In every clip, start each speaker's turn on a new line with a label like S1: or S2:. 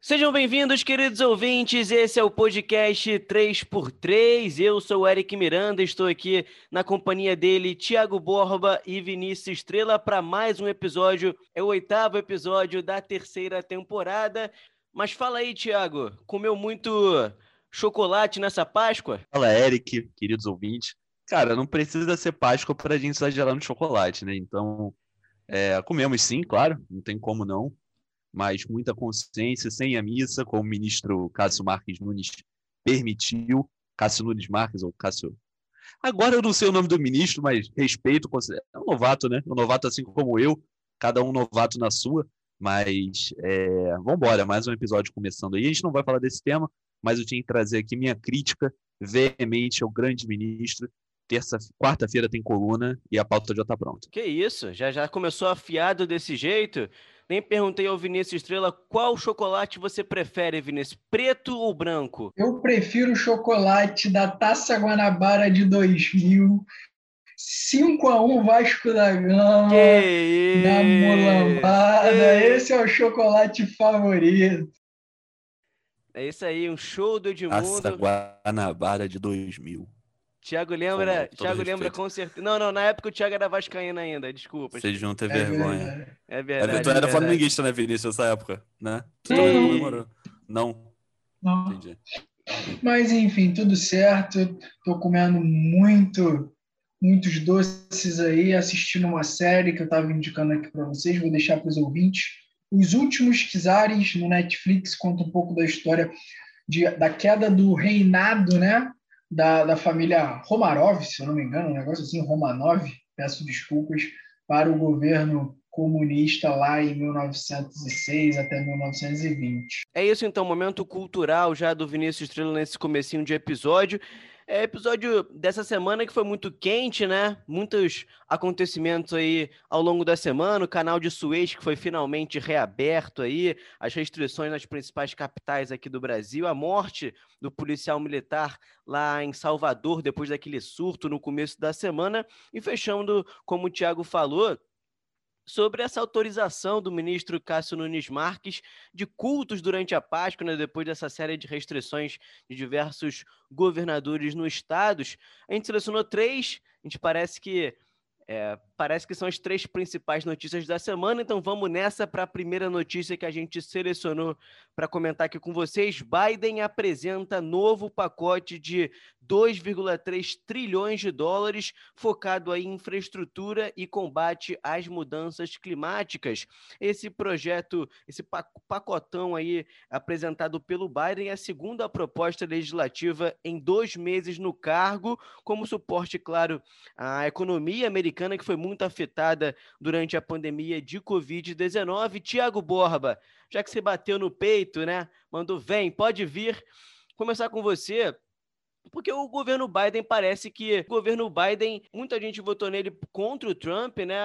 S1: Sejam bem-vindos, queridos ouvintes. Esse é o podcast 3x3. Eu sou o Eric Miranda, estou aqui na companhia dele, Thiago Borba e Vinícius Estrela, para mais um episódio. É o oitavo episódio da terceira temporada. Mas fala aí, Thiago, comeu muito chocolate nessa Páscoa?
S2: Fala, Eric, queridos ouvintes. Cara, não precisa ser Páscoa para a gente exagerar no chocolate, né? Então, é, comemos sim, claro, não tem como não mas muita consciência, sem a missa, como o ministro Cássio Marques Nunes permitiu. Cássio Nunes Marques, ou Cássio. Agora eu não sei o nome do ministro, mas respeito, é um novato, né? Um novato assim como eu, cada um novato na sua. Mas é, vamos embora, mais um episódio começando aí. A gente não vai falar desse tema, mas eu tinha que trazer aqui minha crítica veemente ao grande ministro. Terça, quarta-feira tem coluna e a pauta já está pronta.
S1: Que isso? Já já começou afiado desse jeito? Nem perguntei ao Vinícius Estrela qual chocolate você prefere, Vinícius, preto ou branco?
S3: Eu prefiro o chocolate da Taça Guanabara de 2000. 5 a 1 Vasco da Gama.
S1: Que
S3: na mulambada. Esse é o chocolate favorito.
S1: É isso aí, um show do Edmundo.
S2: Taça Guanabara de 2000.
S1: Thiago lembra, Com Thiago lembra com certeza. Não, não, na época o Thiago era vascaíno ainda, desculpa.
S2: Vocês vão ter é vergonha. Verdade.
S1: É verdade.
S2: Tu
S1: é
S2: era
S1: verdade.
S2: flamenguista, né, Vinícius, nessa época, né? Tu também não comemorou. Não.
S3: Não. Entendi. Mas enfim, tudo certo. Tô comendo muito, muitos doces aí, assistindo uma série que eu tava indicando aqui para vocês, vou deixar para os ouvintes. Os últimos Kizares no Netflix conta um pouco da história de, da queda do reinado, né? Da, da família Romarov, se eu não me engano, um negócio assim, Romanov, peço desculpas, para o governo comunista lá em 1906 até 1920.
S1: É isso então, momento cultural já do Vinícius Estrela nesse comecinho de episódio. É episódio dessa semana que foi muito quente, né? Muitos acontecimentos aí ao longo da semana. O canal de Suez que foi finalmente reaberto aí, as restrições nas principais capitais aqui do Brasil, a morte do policial militar lá em Salvador depois daquele surto no começo da semana e fechando, como o Thiago falou, sobre essa autorização do ministro Cássio Nunes Marques de cultos durante a Páscoa, né, depois dessa série de restrições de diversos governadores nos estados. A gente selecionou três, a gente parece que é, parece que são as três principais notícias da semana, então vamos nessa para a primeira notícia que a gente selecionou para comentar aqui com vocês. Biden apresenta novo pacote de 2,3 trilhões de dólares focado em infraestrutura e combate às mudanças climáticas. Esse projeto, esse pacotão aí apresentado pelo Biden é a segunda proposta legislativa em dois meses no cargo, como suporte, claro, à economia americana que foi muito afetada durante a pandemia de Covid-19. Tiago Borba, já que você bateu no peito, né? Mandou, vem, pode vir. Começar com você. Porque o governo Biden parece que o governo Biden, muita gente votou nele contra o Trump, né?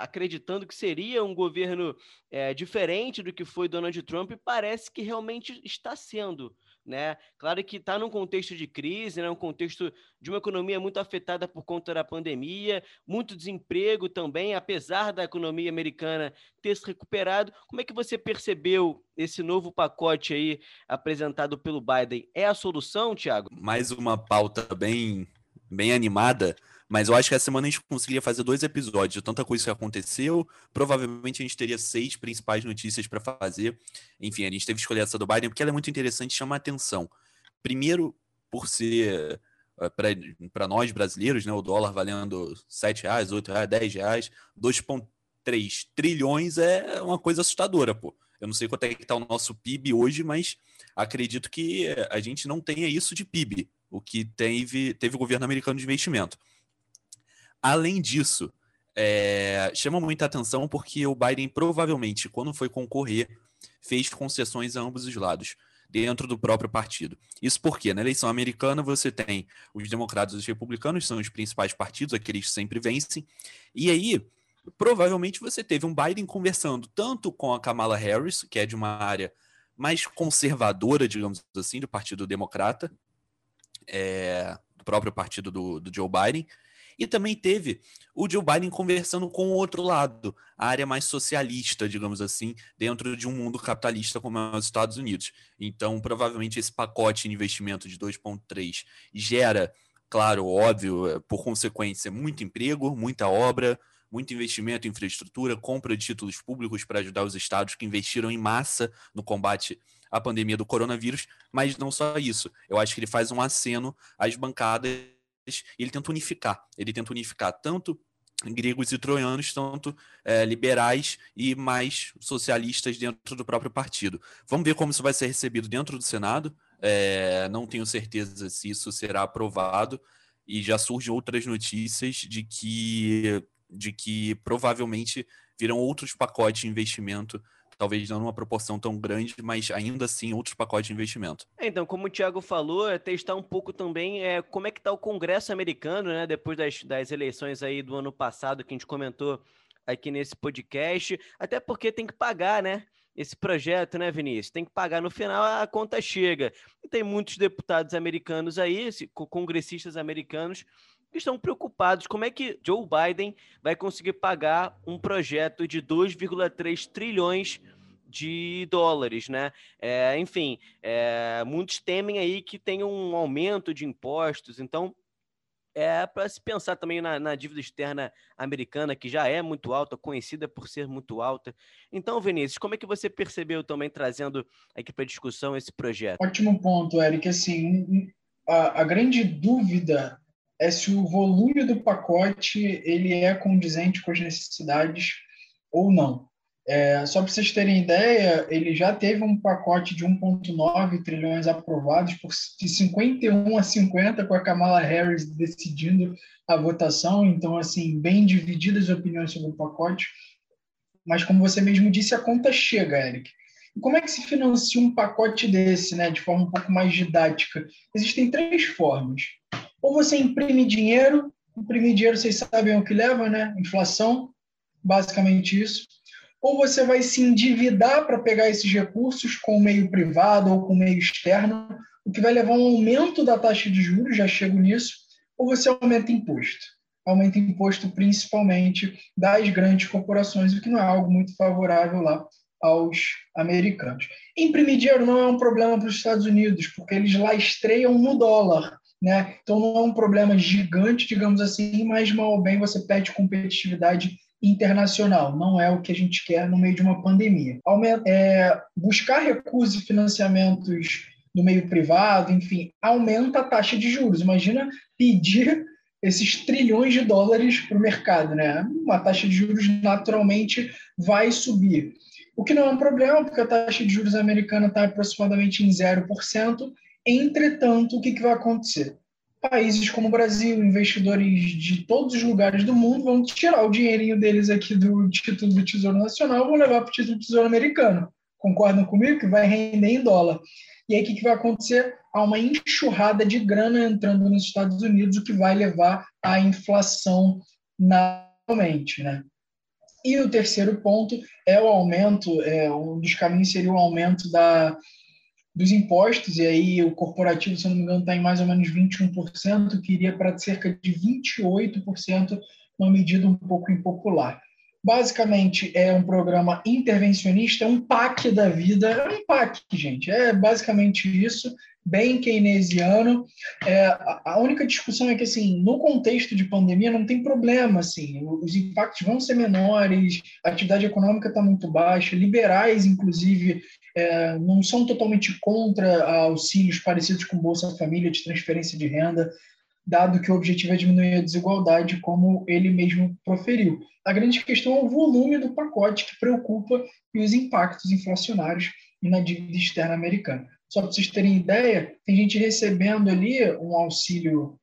S1: acreditando que seria um governo é, diferente do que foi Donald Trump, e parece que realmente está sendo né? Claro que está num contexto de crise, né? um contexto de uma economia muito afetada por conta da pandemia, muito desemprego também, apesar da economia americana ter se recuperado. Como é que você percebeu esse novo pacote aí apresentado pelo Biden? É a solução, Tiago?
S2: Mais uma pauta bem, bem animada mas eu acho que essa semana a gente conseguiria fazer dois episódios de tanta coisa que aconteceu. Provavelmente a gente teria seis principais notícias para fazer. Enfim, a gente teve que escolher essa do Biden porque ela é muito interessante e chama a atenção. Primeiro, por ser eh, para nós brasileiros, né, o dólar valendo 7 reais, 8 reais, 10 reais, 2,3 trilhões é uma coisa assustadora, pô. Eu não sei quanto é que está o nosso PIB hoje, mas acredito que a gente não tenha isso de PIB, o que teve, teve o governo americano de investimento. Além disso, é, chama muita atenção porque o Biden provavelmente, quando foi concorrer, fez concessões a ambos os lados, dentro do próprio partido. Isso porque na eleição americana você tem os democratas e os republicanos, são os principais partidos, aqueles que sempre vencem, e aí provavelmente você teve um Biden conversando tanto com a Kamala Harris, que é de uma área mais conservadora, digamos assim, do Partido Democrata, é, do próprio partido do, do Joe Biden, E também teve o Joe Biden conversando com o outro lado, a área mais socialista, digamos assim, dentro de um mundo capitalista como é os Estados Unidos. Então, provavelmente esse pacote de investimento de 2,3 gera, claro, óbvio, por consequência, muito emprego, muita obra, muito investimento em infraestrutura, compra de títulos públicos para ajudar os estados que investiram em massa no combate à pandemia do coronavírus, mas não só isso. Eu acho que ele faz um aceno às bancadas ele tenta unificar. Ele tenta unificar tanto gregos e troianos, tanto é, liberais e mais socialistas dentro do próprio partido. Vamos ver como isso vai ser recebido dentro do Senado. É, não tenho certeza se isso será aprovado e já surgem outras notícias de que de que provavelmente virão outros pacotes de investimento, talvez não numa proporção tão grande, mas ainda assim outros pacotes de investimento.
S1: É, então, como o Thiago falou, é testar um pouco também é, como é que está o Congresso americano, né, depois das, das eleições aí do ano passado que a gente comentou aqui nesse podcast, até porque tem que pagar, né? Esse projeto, né, Vinícius? Tem que pagar no final, a conta chega. E tem muitos deputados americanos aí, congressistas americanos, estão preocupados como é que Joe Biden vai conseguir pagar um projeto de 2,3 trilhões de dólares, né? É, enfim, é, muitos temem aí que tenha um aumento de impostos, então é para se pensar também na, na, dívida externa americana, que já é muito alta, conhecida por ser muito alta. Então, Vinícius, como é que você percebeu também trazendo aqui para discussão esse projeto?
S3: Ótimo ponto, Eric. Assim, a, a grande dúvida é se o volume do pacote ele é condizente com as necessidades ou não. É, só para vocês terem ideia, ele já teve um pacote de 1,9 trilhões aprovados por de 51 a 50, com a Kamala Harris decidindo a votação. Então, assim, bem divididas as opiniões sobre o pacote. Mas, como você mesmo disse, a conta chega, Eric. E como é que se financia um pacote desse, né, de forma um pouco mais didática? Existem três formas. Ou você imprime dinheiro, imprimir dinheiro vocês sabem o que leva, né? Inflação, basicamente isso. Ou você vai se endividar para pegar esses recursos com o meio privado ou com o meio externo, o que vai levar a um aumento da taxa de juros, já chego nisso, ou você aumenta imposto. Aumenta imposto principalmente das grandes corporações, o que não é algo muito favorável lá aos americanos. Imprimir dinheiro não é um problema para os Estados Unidos, porque eles lá estreiam no dólar. Né? Então não é um problema gigante, digamos assim, mas mal ou bem você perde competitividade internacional. Não é o que a gente quer no meio de uma pandemia. É, buscar recursos e financiamentos no meio privado, enfim, aumenta a taxa de juros. Imagina pedir esses trilhões de dólares para o mercado, né? Uma taxa de juros naturalmente vai subir. O que não é um problema, porque a taxa de juros americana está aproximadamente em 0%, Entretanto, o que, que vai acontecer? Países como o Brasil, investidores de todos os lugares do mundo, vão tirar o dinheirinho deles aqui do título do Tesouro Nacional e vão levar para o título do Tesouro Americano. Concordam comigo? Que vai render em dólar. E aí, o que, que vai acontecer? Há uma enxurrada de grana entrando nos Estados Unidos, o que vai levar à inflação naturalmente, né? E o terceiro ponto é o aumento, é, um dos caminhos seria o aumento da, dos impostos, e aí o corporativo, se não me engano, está em mais ou menos 21%, que iria para cerca de 28%, uma medida um pouco impopular. Basicamente, é um programa intervencionista, é um PAC da vida, é um PAC, gente, é basicamente isso, bem keynesiano. É, a única discussão é que, assim, no contexto de pandemia, não tem problema, assim, os impactos vão ser menores, a atividade econômica está muito baixa, liberais, inclusive, é, não são totalmente contra auxílios parecidos com Bolsa Família de transferência de renda, dado que o objetivo é diminuir a desigualdade, como ele mesmo proferiu. A grande questão é o volume do pacote que preocupa e os impactos inflacionários na dívida externa americana. Só para vocês terem ideia, tem gente recebendo ali um auxílio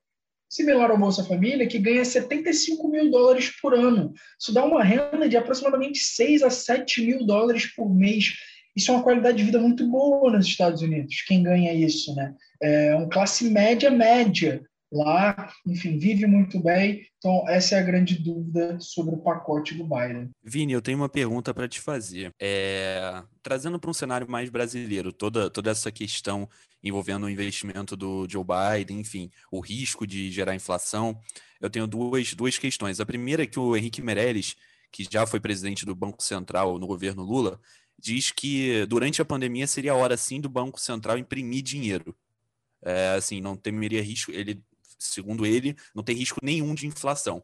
S3: similar ao Bolsa Família, que ganha 75 mil dólares por ano. Isso dá uma renda de aproximadamente 6 a 7 mil dólares por mês isso é uma qualidade de vida muito boa nos Estados Unidos, quem ganha isso, né? É uma classe média média lá, enfim, vive muito bem. Então, essa é a grande dúvida sobre o pacote do Biden.
S2: Vini, eu tenho uma pergunta para te fazer. É... Trazendo para um cenário mais brasileiro, toda, toda essa questão envolvendo o investimento do Joe Biden, enfim, o risco de gerar inflação, eu tenho duas, duas questões. A primeira é que o Henrique Meirelles, que já foi presidente do Banco Central no governo Lula, diz que durante a pandemia seria a hora sim do Banco Central imprimir dinheiro. É, assim, não temeria risco. Ele segundo ele, não tem risco nenhum de inflação.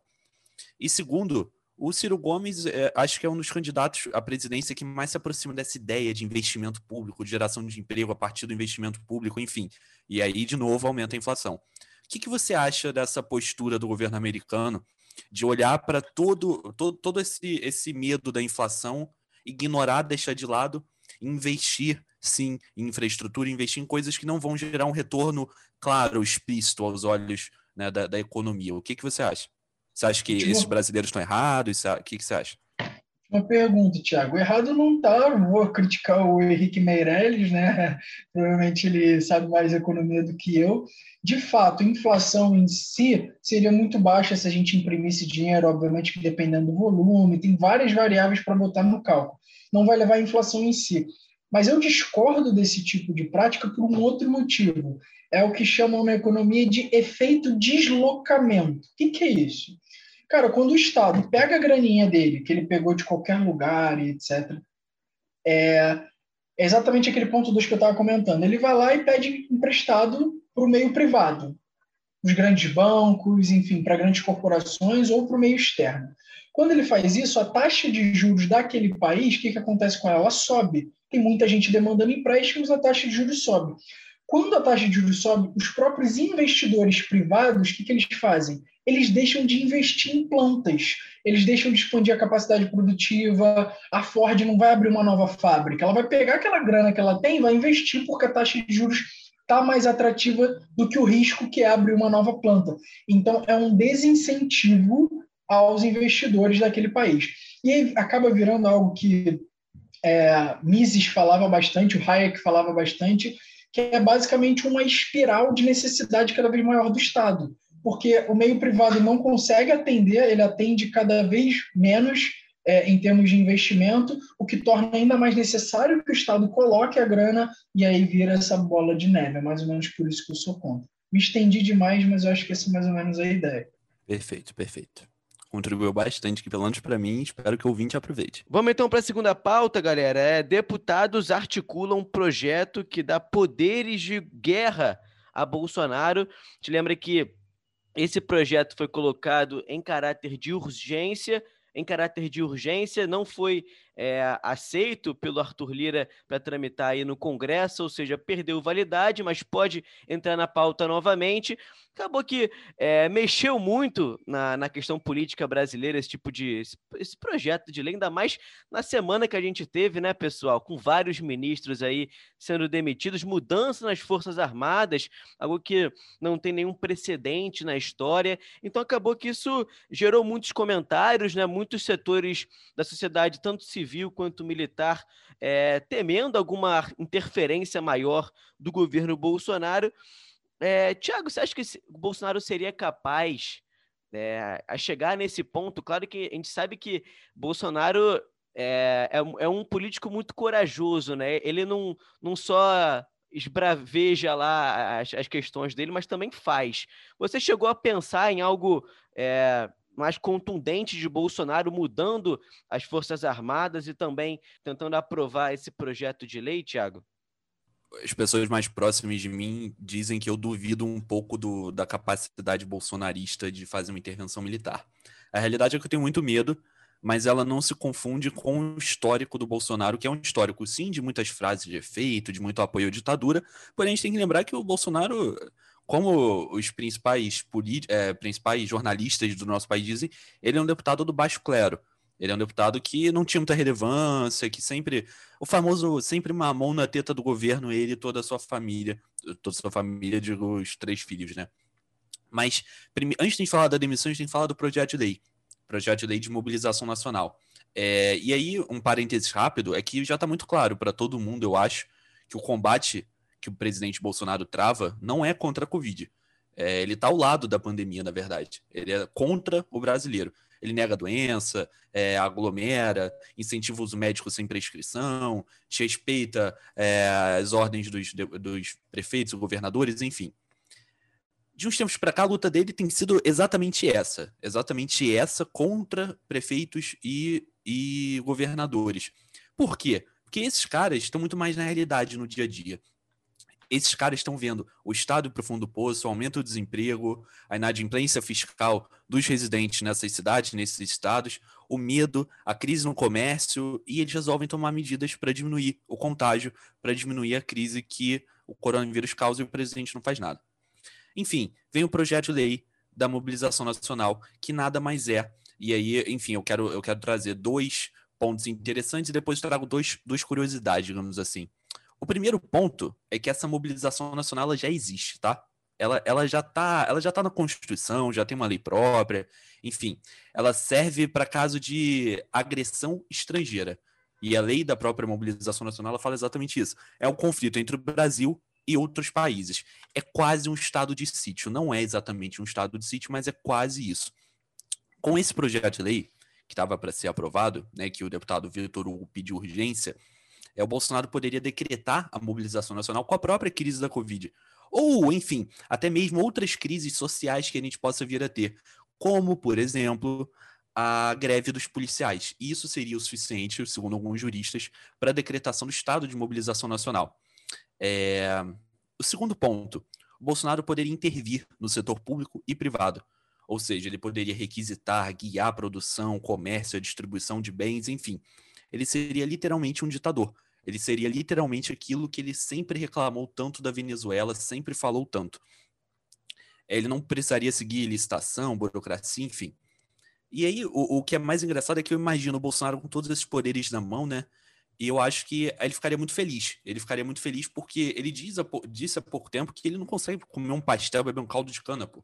S2: E segundo, o Ciro Gomes, é, acho que é um dos candidatos à presidência que mais se aproxima dessa ideia de investimento público, de geração de emprego a partir do investimento público, enfim. E aí, de novo, aumenta a inflação. O que, que você acha dessa postura do governo americano de olhar para todo, todo, todo esse, esse medo da inflação, ignorar, deixar de lado, investir sim em infraestrutura, investir em coisas que não vão gerar um retorno claro, explícito aos olhos né, da, da, economia. O que, que você acha? Você acha que esses brasileiros estão errados? O que, que você acha?
S3: Uma pergunta, Tiago. Errado não está. Vou criticar o Henrique Meirelles, né? Provavelmente ele sabe mais economia do que eu. De fato, inflação em si seria muito baixa se a gente imprimisse dinheiro, obviamente dependendo do volume, tem várias variáveis para botar no cálculo. Não vai levar a inflação em si. Mas eu discordo desse tipo de prática por um outro motivo. É o que chamam na economia de efeito deslocamento. O que, que é isso? Cara, quando o Estado pega a graninha dele, que ele pegou de qualquer lugar e etc., é, é exatamente aquele ponto 2 que eu estava comentando. Ele vai lá e pede emprestado para o meio privado, os grandes bancos, enfim, para grandes corporações ou para o meio externo. Quando ele faz isso, a taxa de juros daquele país, o que, que acontece com ela? Ela sobe tem muita gente demandando empréstimos, a taxa de juros sobe. Quando a taxa de juros sobe, os próprios investidores privados, o que, que eles fazem? Eles deixam de investir em plantas, eles deixam de expandir a capacidade produtiva. A Ford não vai abrir uma nova fábrica, ela vai pegar aquela grana que ela tem e vai investir porque a taxa de juros está mais atrativa do que o risco que é abrir uma nova planta. Então, é um desincentivo aos investidores daquele país. E aí acaba virando algo que é, Mises falava bastante, o Hayek falava bastante, que é basicamente uma espiral de necessidade cada vez maior do Estado, porque o meio privado não consegue atender, ele atende cada vez menos é, em termos de investimento, o que torna ainda mais necessário que o Estado coloque a grana e aí vira essa bola de neve. É mais ou menos por isso que eu sou contra. Me estendi demais, mas eu acho que essa é mais ou menos a ideia.
S2: Perfeito, perfeito contribuiu bastante, que pelo menos para mim, espero que o ouvinte aproveite.
S1: Vamos então para a segunda pauta, galera. É, deputados articulam um projeto que dá poderes de guerra a Bolsonaro. Te lembra que esse projeto foi colocado em caráter de urgência, em caráter de urgência, não foi é, aceito pelo Arthur Lira para tramitar aí no Congresso, ou seja, perdeu validade, mas pode entrar na pauta novamente. Acabou que é, mexeu muito na, na questão política brasileira esse tipo de esse, esse, projeto de lei, ainda mais na semana que a gente teve, né, pessoal, com vários ministros aí sendo demitidos, mudança nas Forças Armadas, algo que não tem nenhum precedente na história. Então acabou que isso gerou muitos comentários, né, muitos setores da sociedade, tanto civil civil quanto militar, é, temendo alguma interferência maior do governo Bolsonaro. É, Tiago, você acha que o Bolsonaro seria capaz é, a chegar nesse ponto? Claro que a gente sabe que Bolsonaro é, é, é, um político muito corajoso, né? Ele não, não só esbraveja lá as, as questões dele, mas também faz. Você chegou a pensar em algo é, mais contundente de Bolsonaro mudando as Forças Armadas e também tentando aprovar esse projeto de lei, Tiago?
S2: As pessoas mais próximas de mim dizem que eu duvido um pouco do, da capacidade bolsonarista de fazer uma intervenção militar. A realidade é que eu tenho muito medo, mas ela não se confunde com o histórico do Bolsonaro, que é um histórico, sim, de muitas frases de efeito, de muito apoio à ditadura, porém a gente tem que lembrar que o Bolsonaro como os principais, é, principais jornalistas do nosso país dizem, ele é um deputado do baixo clero. Ele é um deputado que não tinha muita relevância, que sempre. O famoso, sempre uma mão na teta do governo, ele e toda a sua família. Toda a sua família, digo, os três filhos, né? Mas, antes de falar da demissão, a gente tem que falar do projeto de lei. Projeto de lei de mobilização nacional. É, e aí, um parênteses rápido, é que já está muito claro para todo mundo, eu acho, que o combate que o presidente Bolsonaro trava não é contra a Covid. É, ele está ao lado da pandemia, na verdade. Ele é contra o brasileiro. Ele nega a doença, é, aglomera, incentiva os médicos sem prescrição, respeita é, as ordens dos, dos prefeitos, governadores, enfim. De uns tempos para cá, a luta dele tem sido exatamente essa. Exatamente essa contra prefeitos e, e governadores. Por quê? Porque esses caras estão muito mais na realidade no dia a dia esses caras estão vendo o estado para o fundo do poço, o aumento do desemprego, a inadimplência fiscal dos residentes nessas cidades, nesses estados, o medo, a crise no comércio, e eles resolvem tomar medidas para diminuir o contágio, para diminuir a crise que o coronavírus causa e o presidente não faz nada. Enfim, vem o projeto de lei da mobilização nacional, que nada mais é. E aí, enfim, eu quero, eu quero trazer dois pontos interessantes e depois trago dois, duas curiosidades, digamos assim. O primeiro ponto é que essa mobilização nacional já existe, tá? Ela, ela já está ela já tá na Constituição, já tem uma lei própria, enfim, ela serve para caso de agressão estrangeira. E a lei da própria mobilização nacional fala exatamente isso. É um conflito entre o Brasil e outros países. É quase um estado de sítio. Não é exatamente um estado de sítio, mas é quase isso. Com esse projeto de lei, que estava para ser aprovado, né, que o deputado Vitor Hugo pediu urgência, é, o Bolsonaro poderia decretar a mobilização nacional com a própria crise da Covid. Ou, enfim, até mesmo outras crises sociais que a gente possa vir a ter, como, por exemplo, a greve dos policiais. Isso seria o suficiente, segundo alguns juristas, para a decretação do estado de mobilização nacional. É... O segundo ponto, o Bolsonaro poderia intervir no setor público e privado. Ou seja, ele poderia requisitar, guiar a produção, comércio, a distribuição de bens, enfim. Ele seria literalmente um ditador. Ele seria literalmente aquilo que ele sempre reclamou tanto da Venezuela, sempre falou tanto. Ele não precisaria seguir licitação, burocracia, enfim. E aí, o, o que é mais engraçado é que eu imagino o Bolsonaro com todos esses poderes na mão, né? E eu acho que ele ficaria muito feliz. Ele ficaria muito feliz porque ele diz a, disse há pouco tempo que ele não consegue comer um pastel, beber um caldo de cana, pô.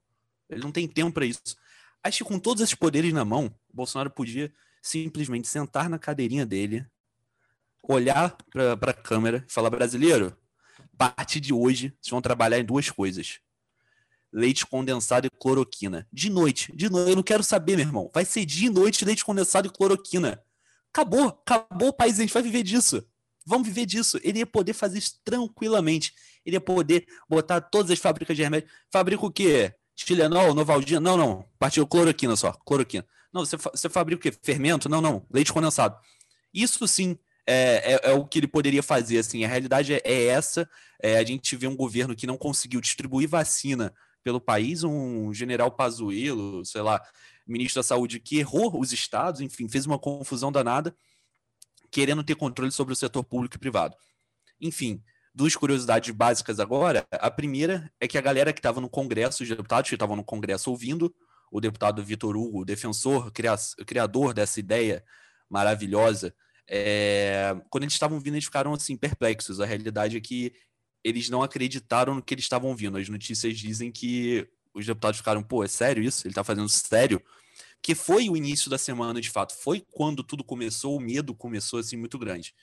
S2: Ele não tem tempo para isso. Acho que com todos esses poderes na mão, o Bolsonaro podia simplesmente sentar na cadeirinha dele, olhar para a câmera e falar: brasileiro, a partir de hoje, vocês vão trabalhar em duas coisas: leite condensado e cloroquina. De noite, de noite, eu não quero saber, meu irmão. Vai ser de noite leite condensado e cloroquina. Acabou, acabou o país, a gente vai viver disso. Vamos viver disso. Ele ia poder fazer isso tranquilamente. Ele ia poder botar todas as fábricas de remédio. Fabrica o quê? Tilenol, Novaldina? Não, não. Partiu cloroquina só. Cloroquina. Não, você, você fabrica o quê? Fermento? Não, não. Leite condensado. Isso sim é, é, é, o que ele poderia fazer. Assim, a realidade é, é essa. É, a gente vê um governo que não conseguiu distribuir vacina pelo país, um general Pazuello, sei lá, ministro da Saúde, que errou os estados, enfim, fez uma confusão danada, querendo ter controle sobre o setor público e privado. Enfim, duas curiosidades básicas agora. A primeira é que a galera que estava no Congresso, os deputados que estavam no Congresso ouvindo, o deputado Vitor Hugo, defensor, criador dessa ideia maravilhosa é, quando eles estavam vindo, eles ficaram assim perplexos. A realidade é que eles não acreditaram no que eles estavam vindo. As notícias dizem que os deputados ficaram, pô, é sério isso? Ele está fazendo sério? Que foi o início da semana, de fato. Foi quando tudo começou, o medo começou assim muito grande.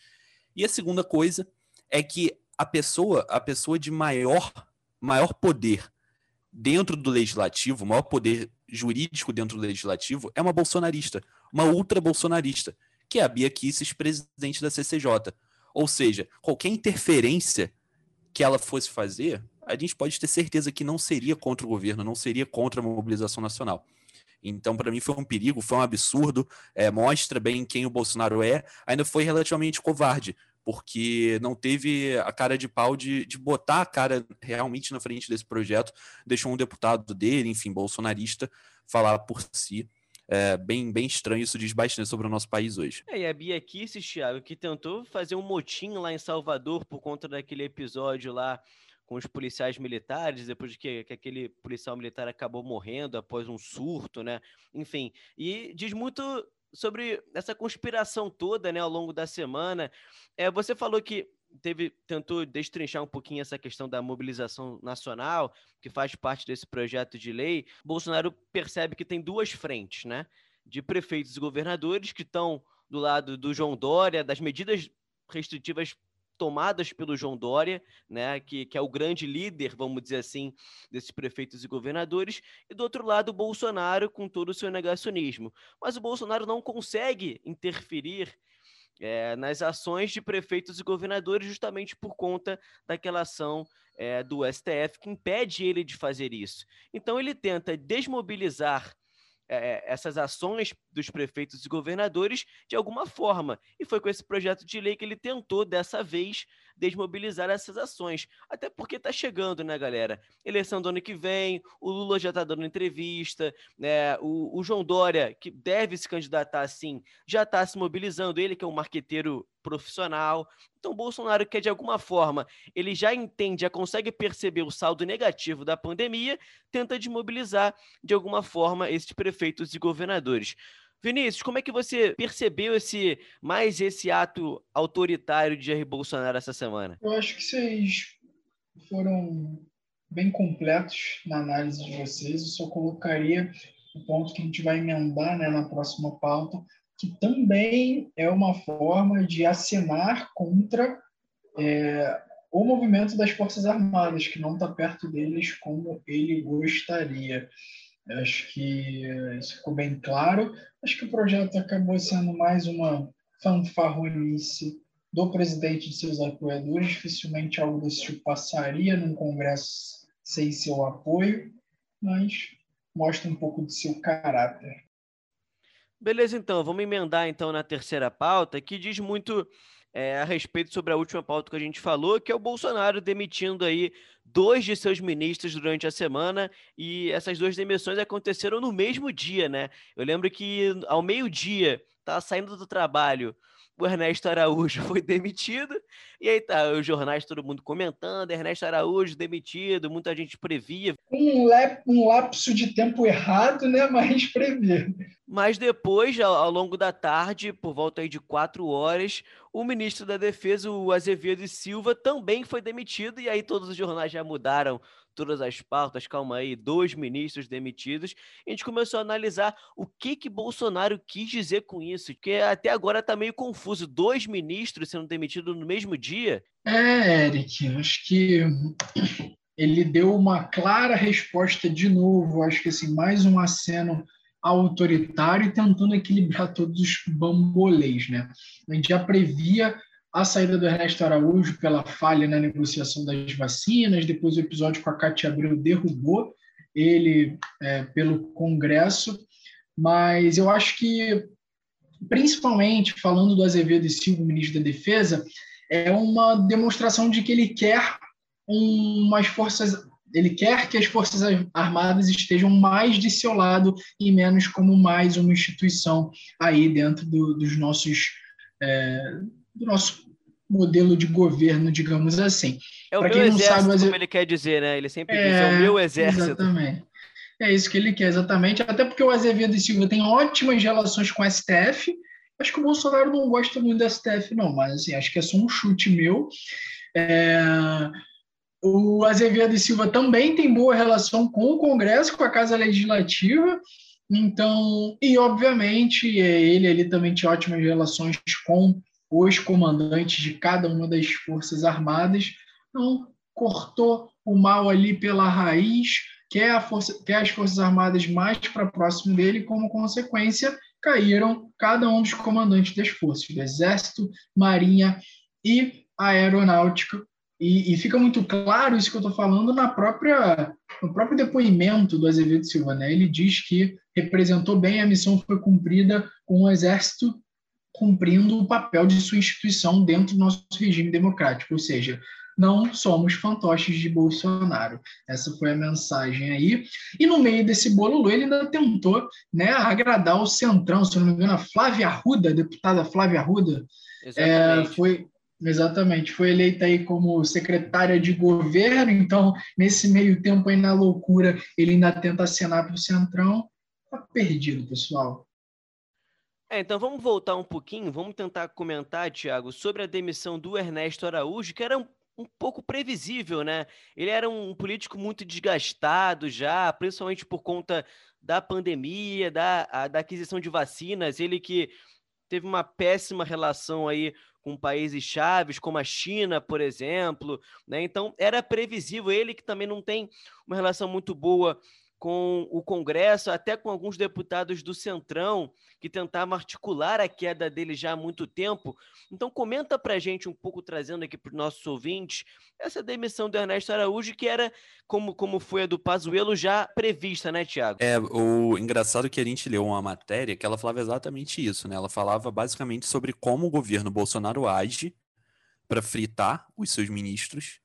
S2: E a segunda coisa é que a pessoa, a pessoa de maior, maior poder dentro do legislativo, maior poder jurídico dentro do legislativo, é uma bolsonarista, uma ultra bolsonarista que é a Bia Kisses, presidente da CCJ. Ou seja, qualquer interferência que ela fosse fazer, a gente pode ter certeza que não seria contra o governo, não seria contra a mobilização nacional. Então, para mim, foi um perigo, foi um absurdo, é, mostra bem quem o Bolsonaro é, ainda foi relativamente covarde, porque não teve a cara de pau de, de botar a cara realmente na frente desse projeto, deixou um deputado dele, enfim, bolsonarista, falar por si é, bem, bem estranho, isso diz bastante sobre o nosso país hoje.
S1: É, e a Bia Kicis, Thiago, que tentou fazer um motim lá em Salvador por conta daquele episódio lá com os policiais militares, depois que, que aquele policial militar acabou morrendo após um surto, né? Enfim, e diz muito sobre essa conspiração toda, né, ao longo da semana. É, você falou que teve tentou destrinchar um pouquinho essa questão da mobilização nacional, que faz parte desse projeto de lei. Bolsonaro percebe que tem duas frentes, né? De prefeitos e governadores que estão do lado do João Dória, das medidas restritivas tomadas pelo João Dória, né, que, que é o grande líder, vamos dizer assim, desses prefeitos e governadores, e do outro lado o Bolsonaro com todo o seu negacionismo. Mas o Bolsonaro não consegue interferir é, nas ações de prefeitos e governadores justamente por conta daquela ação é, do STF que impede ele de fazer isso. Então ele tenta desmobilizar é, essas ações dos prefeitos e governadores de alguma forma. E foi com esse projeto de lei que ele tentou, dessa vez, desmobilizar essas ações. Até porque está chegando, né, galera? Eleição do ano que vem, o Lula já está dando entrevista, né? o, o João Dória, que deve se candidatar assim, já está se mobilizando. Ele, que é um marqueteiro profissional. Então, Bolsonaro quer, de alguma forma, ele já entende, já consegue perceber o saldo negativo da pandemia, tenta desmobilizar, de alguma forma, esses prefeitos e governadores. Vinícius, como é que você percebeu esse mais esse ato autoritário de Jair Bolsonaro essa semana?
S3: Eu acho que vocês foram bem completos na análise de vocês. Eu só colocaria o ponto que a gente vai emendar né, na próxima pauta, que também é uma forma de acenar contra é, o movimento das Forças Armadas, que não está perto deles como ele gostaria. Acho que isso ficou bem claro. Acho que o projeto acabou sendo mais uma fanfarronice do presidente e de seus apoiadores. Dificilmente algo desse tipo passaria num Congresso sem seu apoio, mas mostra um pouco de seu caráter.
S1: Beleza, então, vamos emendar então na terceira pauta, que diz muito é, a respeito sobre a última pauta que a gente falou, que é o Bolsonaro demitindo aí dois de seus ministros durante a semana, e essas duas demissões aconteceram no mesmo dia, né? Eu lembro que ao meio-dia, tá saindo do trabalho, o Ernesto Araújo foi demitido, e aí tá, os jornais, todo mundo comentando, Ernesto Araújo demitido, muita gente previa.
S3: Um, lap, um lapso de tempo errado, né, mas previa.
S1: Mas depois, ao, ao, longo da tarde, por volta aí de quatro horas, o ministro da Defesa, o Azevedo Silva, também foi demitido, e aí todos os jornais já mudaram todas as pautas, calma aí, dois ministros demitidos. A gente começou a analisar o que que Bolsonaro quis dizer com isso, porque até agora está meio confuso, dois ministros sendo demitidos no mesmo dia.
S3: É, Eric, acho que ele deu uma clara resposta de novo, acho que assim, mais um aceno autoritário e tentando equilibrar todos os bambolês, né? A gente já previa a saída do Ernesto Araújo pela falha na negociação das vacinas, depois o episódio com a Cátia Abreu derrubou ele é, pelo Congresso, mas eu acho que, principalmente falando do Azevedo e Silva, ministro da Defesa, é uma demonstração de que ele quer umas forças, ele quer que as forças armadas estejam mais de seu lado e menos como mais uma instituição aí dentro do, dos nossos é, do nosso modelo de governo, digamos assim.
S1: É o pra meu exército, sabe, como ele quer dizer, né? Ele sempre é, diz, é o meu exército.
S3: Exatamente. É isso que ele quer, exatamente. Até porque o Azevedo e Silva tem ótimas relações com o STF. Acho que o Bolsonaro não gosta muito do STF, não, mas assim, acho que é só um chute meu. É... O Azevedo e Silva também tem boa relação com o Congresso, com a Casa Legislativa. Então, e obviamente, é, ele, ele também tinha ótimas relações com os comandantes de cada uma das forças armadas, então cortou o mal ali pela raiz, quer, a força, quer as forças armadas mais para próximo dele, como consequência caíram cada um dos comandantes das forças, do Exército, Marinha e Aeronáutica. E, e fica muito claro isso que eu estou falando na própria, no próprio depoimento do Azevedo Silva. Né? Ele diz que representou bem, a missão foi cumprida com o Exército cumprindo o papel de sua instituição dentro do nosso regime democrático, ou seja, não somos fantoches de Bolsonaro. Essa foi a mensagem aí. E no meio desse bolo, ele ainda tentou né, agradar o Centrão, se não me engano, a Flávia Arruda, a deputada Flávia Arruda, é, foi exatamente foi eleita aí como secretária de governo. Então, nesse meio tempo aí na loucura, ele ainda tenta acenar para o Centrão. Tá perdido, pessoal.
S1: É, então vamos voltar um pouquinho, vamos tentar comentar, Tiago, sobre a demissão do Ernesto Araújo, que era um, um pouco previsível, né? Ele era um político muito desgastado já, principalmente por conta da pandemia, da, a, da aquisição de vacinas, ele que teve uma péssima relação aí com países chaves, como a China, por exemplo. Né? Então, era previsível. Ele que também não tem uma relação muito boa com o Congresso, até com alguns deputados do Centrão, que tentavam articular a queda dele já há muito tempo. Então, comenta para a gente um pouco, trazendo aqui para os nossos ouvintes, essa demissão do Ernesto Araújo, que era, como, como foi a do Pazuello, já prevista, né, Tiago?
S2: É, o engraçado que a gente leu uma matéria que ela falava exatamente isso, né? Ela falava basicamente sobre como o governo Bolsonaro age para fritar os seus ministros,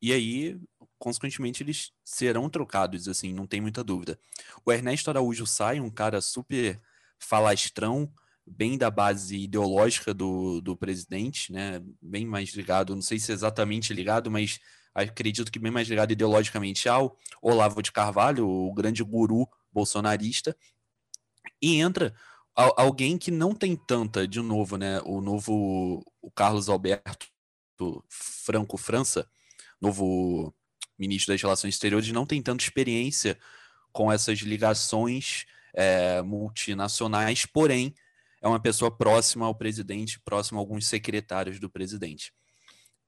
S2: e aí consequentemente eles serão trocados, assim, não tem muita dúvida. O Ernesto Araújo sai, um cara super falastrão, bem da base ideológica do, do presidente, né? Bem mais ligado, não sei se é exatamente ligado, mas acredito que bem mais ligado ideologicamente ao Olavo de Carvalho, o grande guru bolsonarista, e entra alguém que não tem tanta, de novo, né? O novo o Carlos Alberto Franco França, novo ministro das Relações Exteriores, não tem tanta experiência com essas ligações é, multinacionais, porém é uma pessoa próxima ao presidente, próxima a alguns secretários do presidente.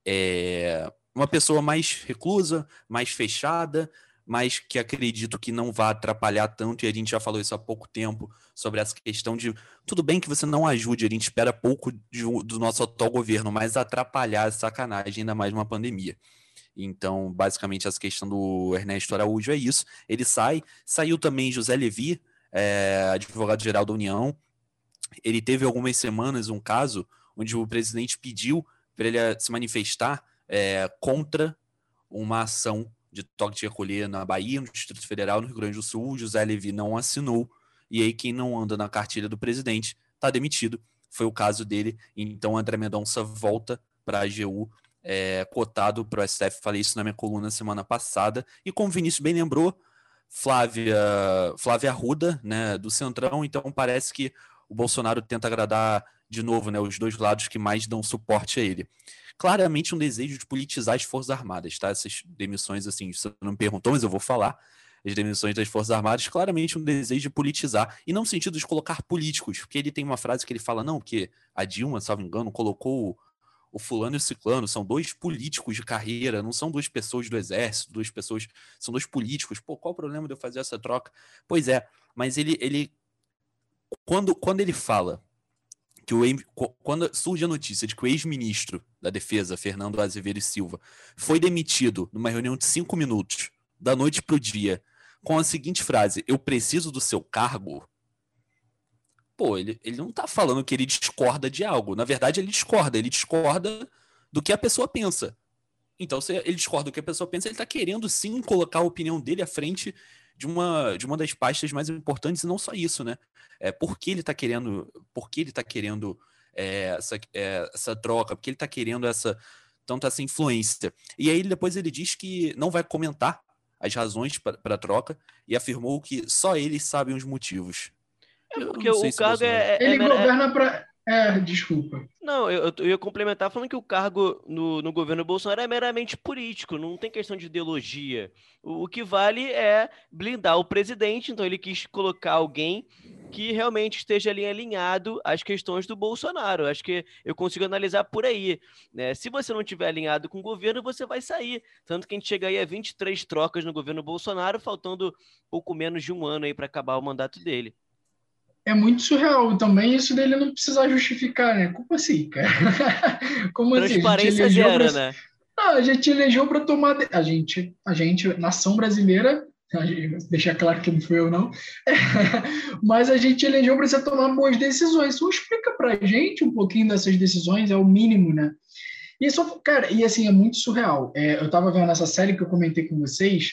S2: É uma pessoa mais reclusa, mais fechada, mas que acredito que não vai atrapalhar tanto, e a gente já falou isso há pouco tempo, sobre essa questão de tudo bem que você não ajude, a gente espera pouco de, do nosso atual governo, mas atrapalhar é sacanagem, ainda mais uma pandemia. Então, basicamente, essa questão do Ernesto Araújo é isso. Ele sai. Saiu também José Levi, é, advogado-geral da União. Ele teve algumas semanas um caso onde o presidente pediu para ele se manifestar é, contra uma ação de toque de recolher na Bahia, no Distrito Federal, no Rio Grande do Sul. José Levi não assinou. E aí, quem não anda na cartilha do presidente está demitido. Foi o caso dele. Então, André Mendonça volta para a AGU é, cotado para o STF, falei isso na minha coluna semana passada, e como o Vinícius bem lembrou, Flávia, Flávia Arruda, né, do Centrão, então parece que o Bolsonaro tenta agradar de novo né, os dois lados que mais dão suporte a ele. Claramente um desejo de politizar as Forças Armadas, tá? Essas demissões, assim, você não me perguntou, mas eu vou falar. As demissões das Forças Armadas, claramente um desejo de politizar, e não no sentido de colocar políticos, porque ele tem uma frase que ele fala, não, que a Dilma, salvo engano, colocou o fulano e o ciclano são dois políticos de carreira, não são duas pessoas do exército, duas pessoas, são dois políticos. Pô, qual o problema de eu fazer essa troca? Pois é, mas ele, ele quando, quando ele fala que o quando surge a notícia de que o ex-ministro da Defesa, Fernando Azevedo e Silva, foi demitido numa reunião de cinco minutos, da noite para o dia, com a seguinte frase: Eu preciso do seu cargo pô, ele, ele não tá falando que ele discorda de algo. Na verdade, ele discorda. Ele discorda do que a pessoa pensa. Então, se ele discorda do que a pessoa pensa, ele tá querendo sim colocar a opinião dele à frente de uma, de uma das pastas mais importantes, e não só isso, né? É, por que ele tá querendo, por que ele tá querendo é, essa, é, essa troca, porque ele tá querendo essa tanto essa influência. E aí depois ele diz que não vai comentar as razões para a troca e afirmou que só eles sabem os motivos.
S1: É porque o cargo é,
S3: é, Ele é, governa para. É, desculpa.
S1: Não, eu, eu ia complementar falando que o cargo no, no governo Bolsonaro é meramente político, não tem questão de ideologia. O, o que vale é blindar o presidente, então ele quis colocar alguém que realmente esteja ali alinhado às questões do Bolsonaro. Acho que eu consigo analisar por aí. Né? Se você não estiver alinhado com o governo, você vai sair. Tanto que a gente chega aí a 23 trocas no governo Bolsonaro, faltando pouco menos de um ano aí para acabar o mandato dele
S3: é muito surreal também isso dele não precisar justificar, né? Como assim, cara?
S1: Como Transparência assim? zero, pra... né?
S3: Não, a gente elegeu para tomar. A gente, a gente, nação brasileira, deixar claro que não foi eu, não, mas a gente elegeu para você tomar boas decisões. Então, explica para a gente um pouquinho dessas decisões, é o mínimo, né? E isso, cara, e assim, é muito surreal. É, eu estava vendo essa série que eu comentei com vocês,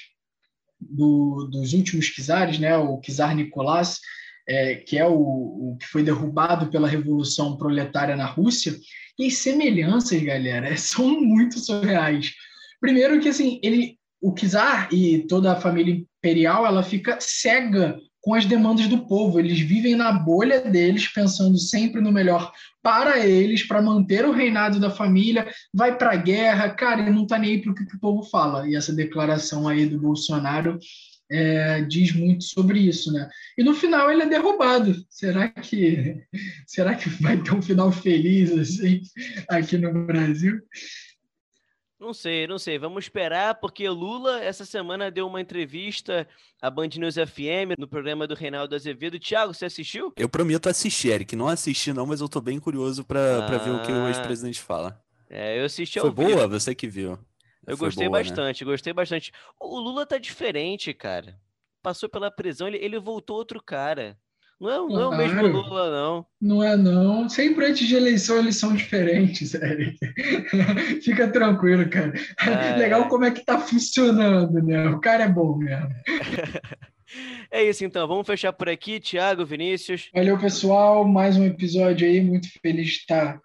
S3: do, dos últimos Kizares, né? O Kizar Nicolás é, que é o, o, que foi derrubado pela Revolução Proletária na Rússia, e as semelhanças, galera, são muito surreais. Primeiro que, assim, ele, o czar e toda a família imperial, ela fica cega com as demandas do povo. Eles vivem na bolha deles, pensando sempre no melhor para eles, para manter o reinado da família, vai para a guerra, cara, e não está nem aí para o que o povo fala. E essa declaração aí do Bolsonaro é, diz muito sobre isso, né? E no final ele é derrubado. Será que será que vai ter um final feliz assim aqui no Brasil?
S1: Não sei, não sei. Vamos esperar, porque Lula essa semana deu uma entrevista à Band News FM no programa do Reinaldo Azevedo. Tiago, você assistiu?
S2: Eu prometo assistir, Eric. Não assisti, não, mas eu tô bem curioso para ah, ver o que o ah. ex-presidente fala.
S1: É, eu assisti
S2: Foi boa? Você que viu.
S1: Eu Foi gostei boa, né? bastante, né? gostei bastante. O Lula tá diferente, cara. Passou pela prisão, ele, ele voltou outro cara. Não é, não é o mesmo Lula, não.
S3: Não é, não. Sempre antes de eleição, eles são diferentes, Eric. Fica tranquilo, cara. É... Legal como é que tá funcionando, né? O cara é bom mesmo.
S1: É isso então, vamos fechar por aqui, Thiago, Vinícius.
S3: Valeu, pessoal. Mais um episódio aí, muito feliz de estar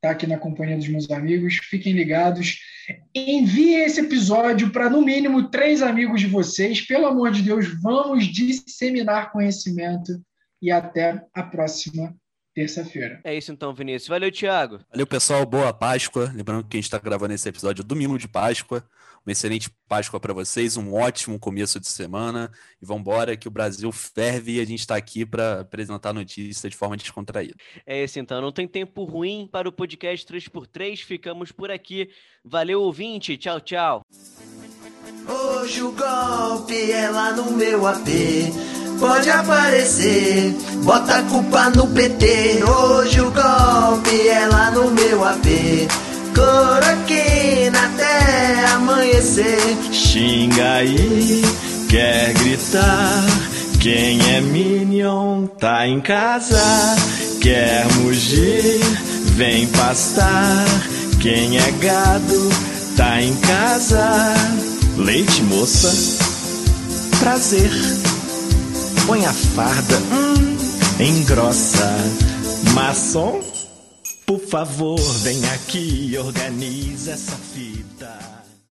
S3: tá aqui na companhia dos meus amigos. Fiquem ligados. Envie esse episódio para, no mínimo, três amigos de vocês. Pelo amor de Deus, vamos disseminar conhecimento. E até a próxima terça-feira.
S1: É isso então, Vinícius. Valeu, Thiago.
S2: Valeu, pessoal. Boa Páscoa. Lembrando que a gente está gravando esse episódio domingo de Páscoa. Uma excelente Páscoa para vocês, um ótimo começo de semana. E vamos embora que o Brasil ferve e a gente está aqui para apresentar notícias de forma descontraída.
S1: É isso então, não tem tempo ruim para o podcast 3x3. Ficamos por aqui. Valeu, ouvinte. Tchau, tchau. Hoje o golpe é lá no meu AP. Pode aparecer, bota a culpa no PT. Hoje o golpe é lá no meu AP cloroquina até amanhecer. Xinga aí, quer gritar. Quem é Minion tá em casa, quer mugir, vem pastar. Quem é gado tá em casa. Leite moça, prazer. Põe a farda, hum, engrossa. Maçom favor, vem aqui e organiza essa fita.